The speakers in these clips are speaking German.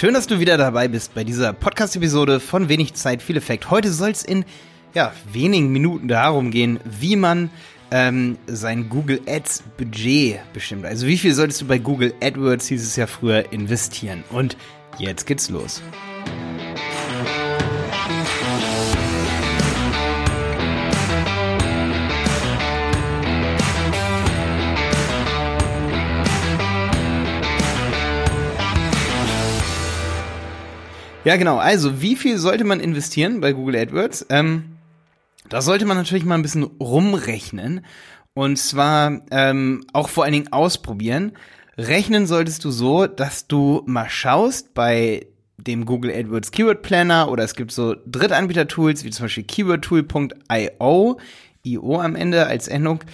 Schön, dass du wieder dabei bist bei dieser Podcast-Episode von Wenig Zeit, viel Effekt. Heute soll es in ja, wenigen Minuten darum gehen, wie man ähm, sein Google Ads Budget bestimmt. Also wie viel solltest du bei Google AdWords, hieß es ja früher, investieren. Und jetzt geht's los. Ja, genau. Also, wie viel sollte man investieren bei Google AdWords? Ähm, da sollte man natürlich mal ein bisschen rumrechnen. Und zwar ähm, auch vor allen Dingen ausprobieren. Rechnen solltest du so, dass du mal schaust bei dem Google AdWords Keyword Planner oder es gibt so Drittanbieter-Tools wie zum Beispiel keywordtool.io, IO am Ende als Endung.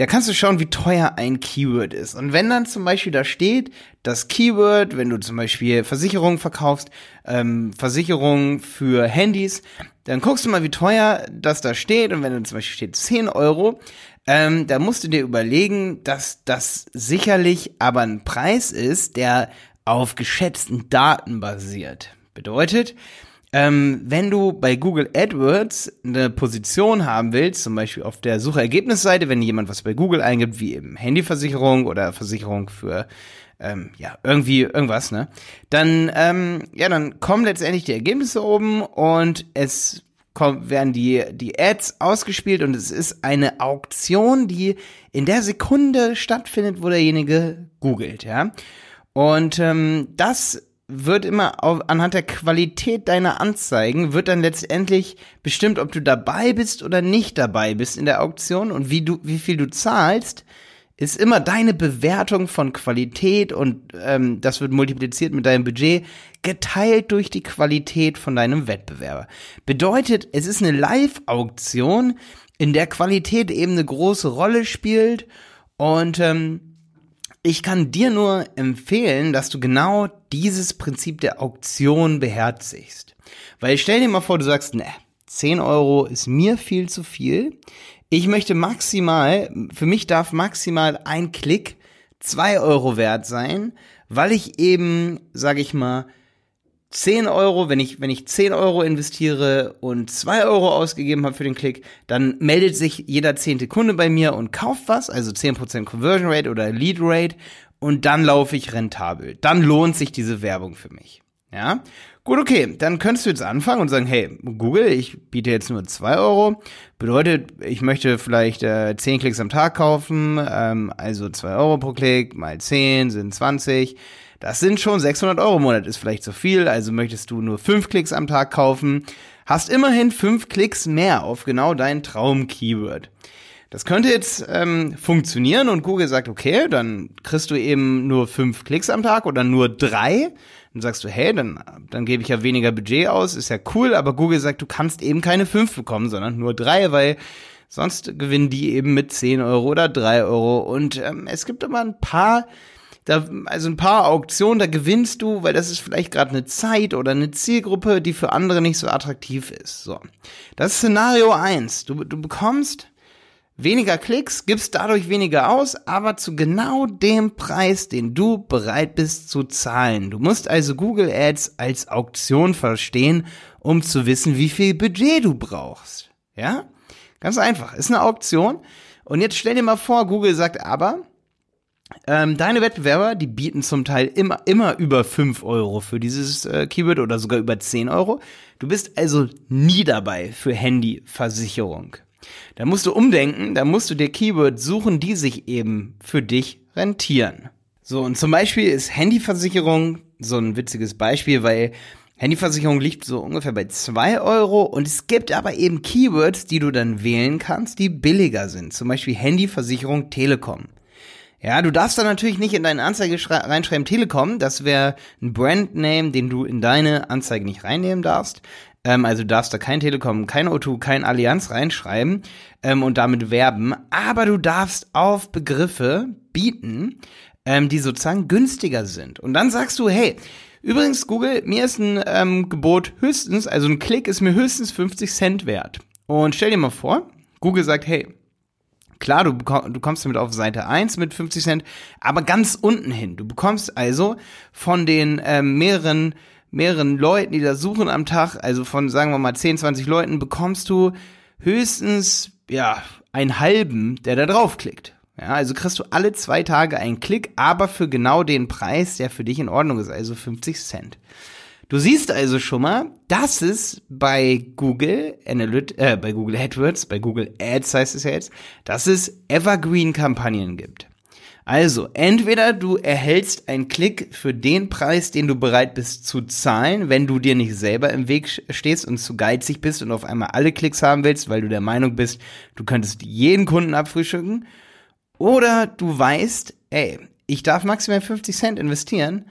Da kannst du schauen, wie teuer ein Keyword ist. Und wenn dann zum Beispiel da steht, das Keyword, wenn du zum Beispiel Versicherungen verkaufst, ähm, Versicherungen für Handys, dann guckst du mal, wie teuer das da steht. Und wenn dann zum Beispiel steht 10 Euro, ähm, da musst du dir überlegen, dass das sicherlich aber ein Preis ist, der auf geschätzten Daten basiert. Bedeutet, ähm, wenn du bei Google AdWords eine Position haben willst, zum Beispiel auf der Suchergebnisseite, wenn jemand was bei Google eingibt, wie eben Handyversicherung oder Versicherung für ähm, ja irgendwie irgendwas, ne? Dann ähm, ja, dann kommen letztendlich die Ergebnisse oben und es kommen, werden die die Ads ausgespielt und es ist eine Auktion, die in der Sekunde stattfindet, wo derjenige googelt, ja. Und ähm, das wird immer auf, anhand der Qualität deiner Anzeigen wird dann letztendlich bestimmt, ob du dabei bist oder nicht dabei bist in der Auktion und wie du, wie viel du zahlst, ist immer deine Bewertung von Qualität und ähm, das wird multipliziert mit deinem Budget geteilt durch die Qualität von deinem Wettbewerber. Bedeutet, es ist eine Live-Auktion, in der Qualität eben eine große Rolle spielt und ähm, ich kann dir nur empfehlen, dass du genau dieses Prinzip der Auktion beherzigst. Weil stell dir mal vor, du sagst, ne, 10 Euro ist mir viel zu viel. Ich möchte maximal, für mich darf maximal ein Klick 2 Euro wert sein, weil ich eben, sag ich mal, 10 Euro, wenn ich, wenn ich 10 Euro investiere und 2 Euro ausgegeben habe für den Klick, dann meldet sich jeder zehnte Kunde bei mir und kauft was, also 10% Conversion Rate oder Lead Rate und dann laufe ich rentabel. Dann lohnt sich diese Werbung für mich. Ja? Gut, okay, dann könntest du jetzt anfangen und sagen, hey, Google, ich biete jetzt nur 2 Euro. Bedeutet, ich möchte vielleicht äh, 10 Klicks am Tag kaufen, ähm, also 2 Euro pro Klick mal 10 sind 20 das sind schon 600 Euro im Monat, ist vielleicht zu viel, also möchtest du nur 5 Klicks am Tag kaufen, hast immerhin 5 Klicks mehr auf genau dein Traum-Keyword. Das könnte jetzt ähm, funktionieren und Google sagt, okay, dann kriegst du eben nur 5 Klicks am Tag oder nur 3. Dann sagst du, hey, dann, dann gebe ich ja weniger Budget aus, ist ja cool, aber Google sagt, du kannst eben keine 5 bekommen, sondern nur 3, weil sonst gewinnen die eben mit 10 Euro oder 3 Euro. Und ähm, es gibt immer ein paar da, also ein paar Auktionen, da gewinnst du, weil das ist vielleicht gerade eine Zeit oder eine Zielgruppe, die für andere nicht so attraktiv ist. So. Das ist Szenario eins. Du, du bekommst weniger Klicks, gibst dadurch weniger aus, aber zu genau dem Preis, den du bereit bist zu zahlen. Du musst also Google Ads als Auktion verstehen, um zu wissen, wie viel Budget du brauchst. Ja? Ganz einfach. Ist eine Auktion. Und jetzt stell dir mal vor, Google sagt aber, ähm, deine Wettbewerber, die bieten zum Teil immer, immer über 5 Euro für dieses äh, Keyword oder sogar über 10 Euro. Du bist also nie dabei für Handyversicherung. Da musst du umdenken, da musst du dir Keywords suchen, die sich eben für dich rentieren. So, und zum Beispiel ist Handyversicherung so ein witziges Beispiel, weil Handyversicherung liegt so ungefähr bei 2 Euro und es gibt aber eben Keywords, die du dann wählen kannst, die billiger sind. Zum Beispiel Handyversicherung Telekom. Ja, du darfst da natürlich nicht in deine Anzeige reinschreiben Telekom. Das wäre ein Brandname, den du in deine Anzeige nicht reinnehmen darfst. Ähm, also du darfst da kein Telekom, kein O2, kein Allianz reinschreiben ähm, und damit werben. Aber du darfst auf Begriffe bieten, ähm, die sozusagen günstiger sind. Und dann sagst du, hey, übrigens Google, mir ist ein ähm, Gebot höchstens, also ein Klick ist mir höchstens 50 Cent wert. Und stell dir mal vor, Google sagt, hey, Klar, du, du kommst damit auf Seite 1 mit 50 Cent, aber ganz unten hin. Du bekommst also von den ähm, mehreren, mehreren Leuten, die da suchen am Tag, also von, sagen wir mal, 10, 20 Leuten, bekommst du höchstens, ja, einen halben, der da draufklickt. Ja, also kriegst du alle zwei Tage einen Klick, aber für genau den Preis, der für dich in Ordnung ist, also 50 Cent. Du siehst also schon mal, dass es bei Google Analyt äh, bei Google AdWords, bei Google Ads heißt es ja jetzt, dass es Evergreen-Kampagnen gibt. Also, entweder du erhältst einen Klick für den Preis, den du bereit bist zu zahlen, wenn du dir nicht selber im Weg stehst und zu geizig bist und auf einmal alle Klicks haben willst, weil du der Meinung bist, du könntest jeden Kunden abfrühstücken. Oder du weißt, ey, ich darf maximal 50 Cent investieren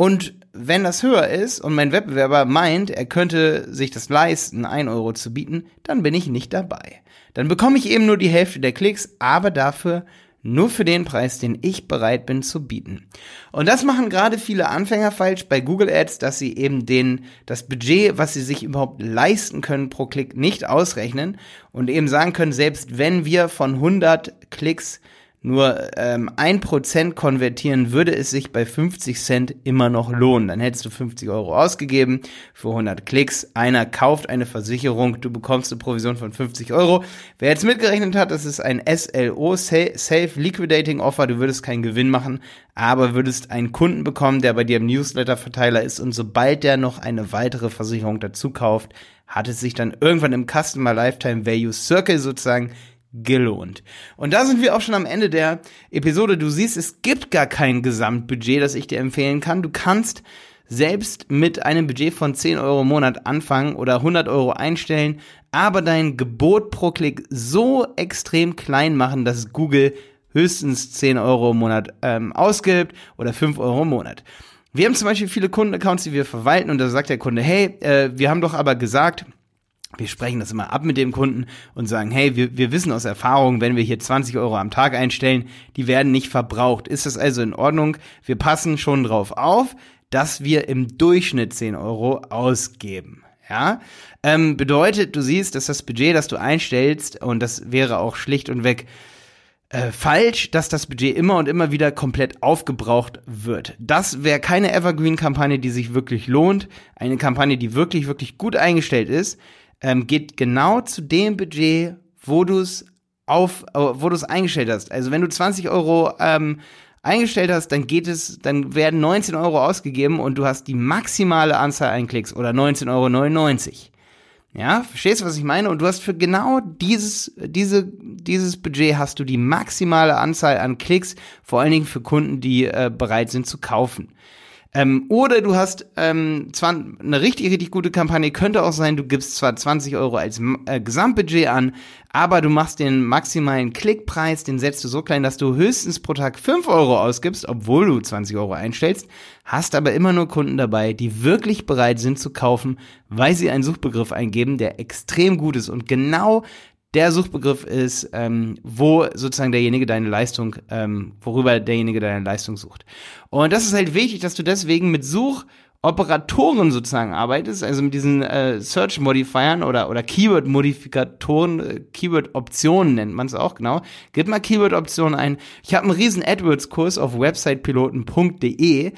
und wenn das höher ist und mein Wettbewerber meint, er könnte sich das leisten, ein Euro zu bieten, dann bin ich nicht dabei. Dann bekomme ich eben nur die Hälfte der Klicks, aber dafür nur für den Preis, den ich bereit bin zu bieten. Und das machen gerade viele Anfänger falsch bei Google Ads, dass sie eben den, das Budget, was sie sich überhaupt leisten können pro Klick, nicht ausrechnen und eben sagen können, selbst wenn wir von 100 Klicks nur ähm, ein Prozent konvertieren, würde es sich bei 50 Cent immer noch lohnen. Dann hättest du 50 Euro ausgegeben für 100 Klicks. Einer kauft eine Versicherung, du bekommst eine Provision von 50 Euro. Wer jetzt mitgerechnet hat, das ist ein SLO, Safe Liquidating Offer, du würdest keinen Gewinn machen, aber würdest einen Kunden bekommen, der bei dir im Newsletter-Verteiler ist und sobald der noch eine weitere Versicherung dazu kauft, hat es sich dann irgendwann im Customer Lifetime Value Circle sozusagen gelohnt. Und da sind wir auch schon am Ende der Episode. Du siehst, es gibt gar kein Gesamtbudget, das ich dir empfehlen kann. Du kannst selbst mit einem Budget von 10 Euro im Monat anfangen oder 100 Euro einstellen, aber dein Gebot pro Klick so extrem klein machen, dass Google höchstens 10 Euro im Monat ähm, ausgibt oder 5 Euro im Monat. Wir haben zum Beispiel viele Kundenaccounts, die wir verwalten und da sagt der Kunde, hey, äh, wir haben doch aber gesagt, wir sprechen das immer ab mit dem Kunden und sagen, hey, wir, wir wissen aus Erfahrung, wenn wir hier 20 Euro am Tag einstellen, die werden nicht verbraucht. Ist das also in Ordnung? Wir passen schon drauf auf, dass wir im Durchschnitt 10 Euro ausgeben. Ja, ähm, bedeutet, du siehst, dass das Budget, das du einstellst, und das wäre auch schlicht und weg äh, falsch, dass das Budget immer und immer wieder komplett aufgebraucht wird. Das wäre keine Evergreen-Kampagne, die sich wirklich lohnt. Eine Kampagne, die wirklich, wirklich gut eingestellt ist ähm, geht genau zu dem Budget, wo du es auf, äh, wo du es eingestellt hast. Also wenn du 20 Euro ähm, eingestellt hast, dann geht es, dann werden 19 Euro ausgegeben und du hast die maximale Anzahl an Klicks oder 19,99 Euro. Ja, verstehst du, was ich meine? Und du hast für genau dieses, diese, dieses Budget hast du die maximale Anzahl an Klicks, vor allen Dingen für Kunden, die äh, bereit sind zu kaufen. Ähm, oder du hast ähm, zwar eine richtig, richtig gute Kampagne, könnte auch sein, du gibst zwar 20 Euro als äh, Gesamtbudget an, aber du machst den maximalen Klickpreis, den setzt du so klein, dass du höchstens pro Tag 5 Euro ausgibst, obwohl du 20 Euro einstellst, hast aber immer nur Kunden dabei, die wirklich bereit sind zu kaufen, weil sie einen Suchbegriff eingeben, der extrem gut ist. Und genau der Suchbegriff ist, ähm, wo sozusagen derjenige deine Leistung, ähm, worüber derjenige deine Leistung sucht. Und das ist halt wichtig, dass du deswegen mit Suchoperatoren sozusagen arbeitest, also mit diesen äh, Search Modifiern oder oder Keyword Modifikatoren, äh, Keyword Optionen nennt man es auch genau. Gib mal Keyword Optionen ein. Ich habe einen riesen AdWords Kurs auf websitepiloten.de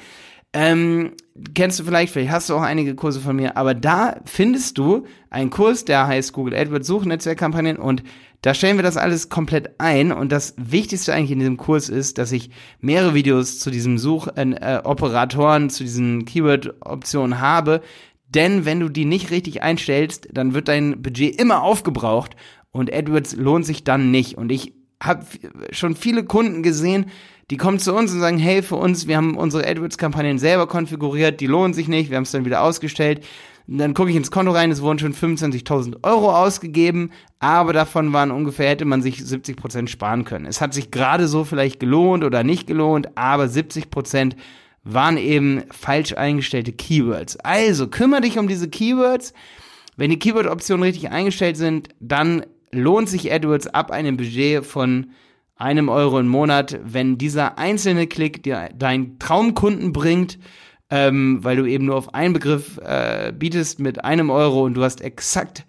ähm, kennst du vielleicht, vielleicht hast du auch einige Kurse von mir, aber da findest du einen Kurs, der heißt Google AdWords Suchnetzwerkkampagnen und da stellen wir das alles komplett ein und das Wichtigste eigentlich in diesem Kurs ist, dass ich mehrere Videos zu diesem Suchoperatoren, äh, zu diesen Keyword-Optionen habe, denn wenn du die nicht richtig einstellst, dann wird dein Budget immer aufgebraucht und AdWords lohnt sich dann nicht und ich habe schon viele Kunden gesehen, die kommen zu uns und sagen, hey, für uns, wir haben unsere AdWords-Kampagnen selber konfiguriert, die lohnen sich nicht, wir haben es dann wieder ausgestellt. Und dann gucke ich ins Konto rein, es wurden schon 25.000 Euro ausgegeben, aber davon waren ungefähr, hätte man sich 70 Prozent sparen können. Es hat sich gerade so vielleicht gelohnt oder nicht gelohnt, aber 70 Prozent waren eben falsch eingestellte Keywords. Also kümmere dich um diese Keywords. Wenn die Keyword-Optionen richtig eingestellt sind, dann lohnt sich AdWords ab einem Budget von einem Euro im Monat, wenn dieser einzelne Klick dir deinen Traumkunden bringt, ähm, weil du eben nur auf einen Begriff äh, bietest mit einem Euro und du hast exakt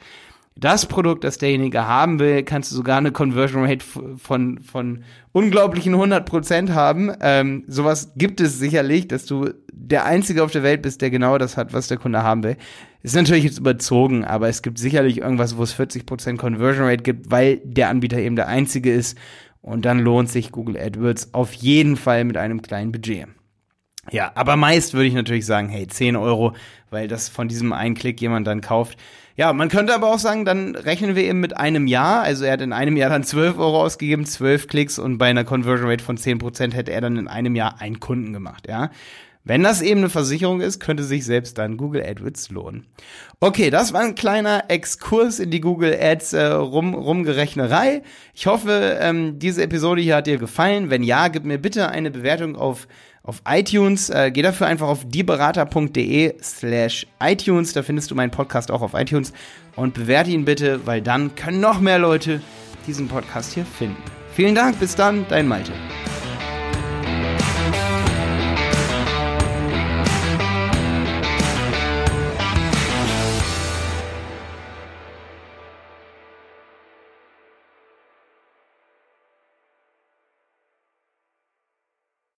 das Produkt, das derjenige haben will, kannst du sogar eine Conversion Rate von, von unglaublichen 100% haben. Ähm, sowas gibt es sicherlich, dass du der Einzige auf der Welt bist, der genau das hat, was der Kunde haben will. Ist natürlich jetzt überzogen, aber es gibt sicherlich irgendwas, wo es 40% Conversion Rate gibt, weil der Anbieter eben der Einzige ist. Und dann lohnt sich Google AdWords auf jeden Fall mit einem kleinen Budget. Ja, aber meist würde ich natürlich sagen, hey, 10 Euro, weil das von diesem einen Klick jemand dann kauft. Ja, man könnte aber auch sagen, dann rechnen wir eben mit einem Jahr. Also er hat in einem Jahr dann 12 Euro ausgegeben, 12 Klicks und bei einer Conversion Rate von 10% hätte er dann in einem Jahr einen Kunden gemacht, ja. Wenn das eben eine Versicherung ist, könnte sich selbst dann Google AdWords lohnen. Okay, das war ein kleiner Exkurs in die Google Ads äh, rum, Rumgerechnerei. Ich hoffe, ähm, diese Episode hier hat dir gefallen. Wenn ja, gib mir bitte eine Bewertung auf auf iTunes. Äh, geh dafür einfach auf dieberater.de slash iTunes. Da findest du meinen Podcast auch auf iTunes. Und bewerte ihn bitte, weil dann können noch mehr Leute diesen Podcast hier finden. Vielen Dank, bis dann, dein Malte.